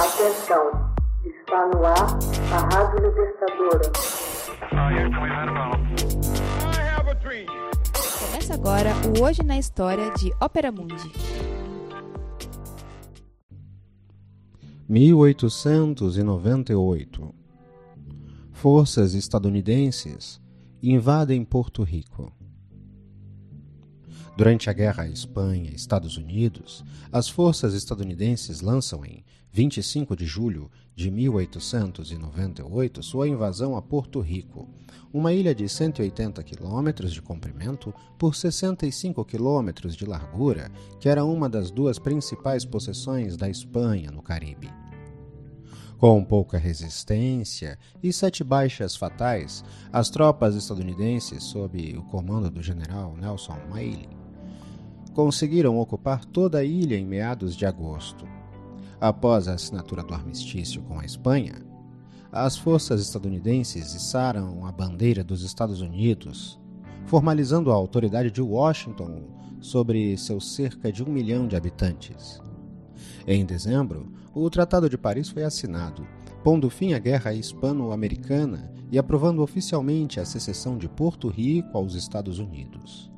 Atenção, está no ar a Rádio Libertadora. Começa agora o Hoje na História de Ópera Mundi. 1898 Forças estadunidenses invadem Porto Rico. Durante a Guerra Espanha-Estados Unidos, as forças estadunidenses lançam em 25 de julho de 1898 sua invasão a Porto Rico, uma ilha de 180 quilômetros de comprimento por 65 quilômetros de largura, que era uma das duas principais possessões da Espanha no Caribe. Com pouca resistência e sete baixas fatais, as tropas estadunidenses, sob o comando do general Nelson Mailey, conseguiram ocupar toda a ilha em meados de agosto. Após a assinatura do armistício com a Espanha, as forças estadunidenses içaram a bandeira dos Estados Unidos, formalizando a autoridade de Washington sobre seus cerca de um milhão de habitantes. Em dezembro, o Tratado de Paris foi assinado, pondo fim à Guerra Hispano-Americana e aprovando oficialmente a secessão de Porto Rico aos Estados Unidos.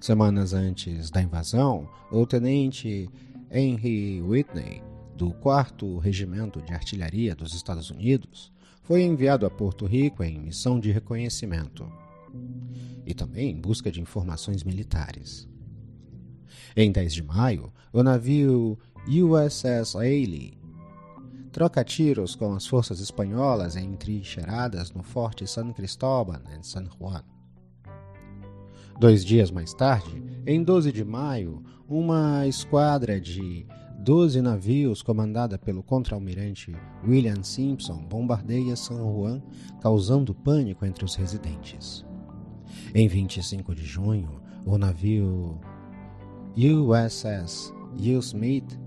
Semanas antes da invasão, o tenente Henry Whitney, do 4 Regimento de Artilharia dos Estados Unidos, foi enviado a Porto Rico em missão de reconhecimento e também em busca de informações militares. Em 10 de maio, o navio USS Ailey troca tiros com as forças espanholas entrincheiradas no Forte San Cristóbal em San Juan. Dois dias mais tarde, em 12 de maio, uma esquadra de 12 navios comandada pelo contra-almirante William Simpson bombardeia San Juan, causando pânico entre os residentes. Em 25 de junho, o navio USS Will Smith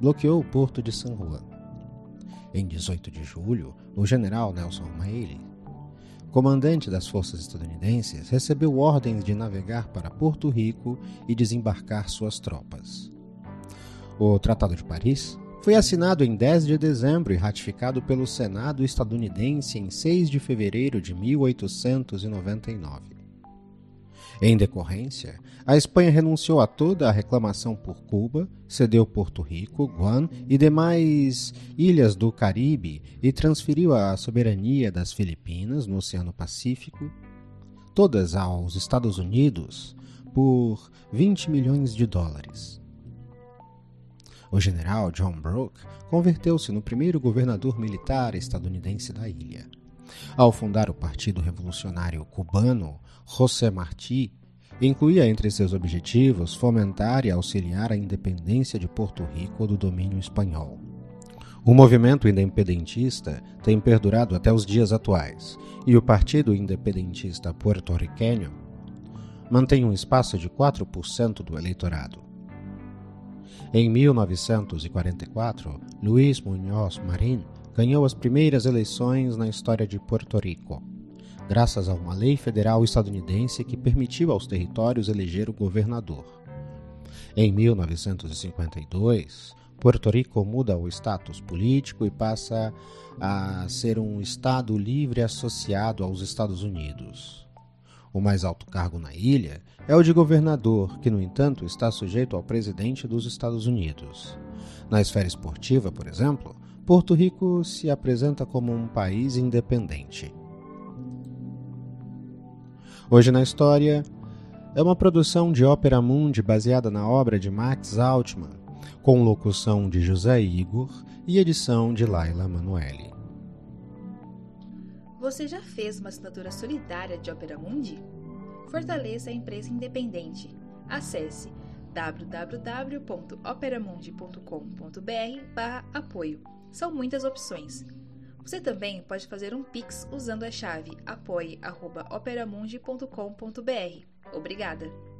bloqueou o porto de San Juan. Em 18 de julho, o general Nelson Mailey comandante das forças estadunidenses, recebeu ordens de navegar para Porto Rico e desembarcar suas tropas. O Tratado de Paris foi assinado em 10 de dezembro e ratificado pelo Senado estadunidense em 6 de fevereiro de 1899. Em decorrência, a Espanha renunciou a toda a reclamação por Cuba, cedeu Porto Rico, Guam e demais ilhas do Caribe e transferiu a soberania das Filipinas no Oceano Pacífico, todas aos Estados Unidos, por 20 milhões de dólares. O general John Brooke converteu-se no primeiro governador militar estadunidense da ilha. Ao fundar o Partido Revolucionário Cubano, José Martí incluía entre seus objetivos fomentar e auxiliar a independência de Porto Rico do domínio espanhol. O movimento independentista tem perdurado até os dias atuais, e o Partido Independentista Puerto-Riqueño mantém um espaço de 4% do eleitorado. Em 1944, Luís Muñoz Marín ganhou as primeiras eleições na história de Porto Rico, graças a uma lei federal estadunidense que permitiu aos territórios eleger o governador. Em 1952, Porto Rico muda o status político e passa a ser um estado livre associado aos Estados Unidos. O mais alto cargo na ilha é o de governador, que, no entanto, está sujeito ao presidente dos Estados Unidos. Na esfera esportiva, por exemplo, Porto Rico se apresenta como um país independente. Hoje na História é uma produção de Ópera Mundi baseada na obra de Max Altman, com locução de José Igor e edição de Laila Manoeli. Você já fez uma assinatura solidária de Ópera Mundi? Fortaleça a empresa independente. Acesse www.operamundi.com.br/apoio são muitas opções. Você também pode fazer um Pix usando a chave apoie.operamundi.com.br. Obrigada!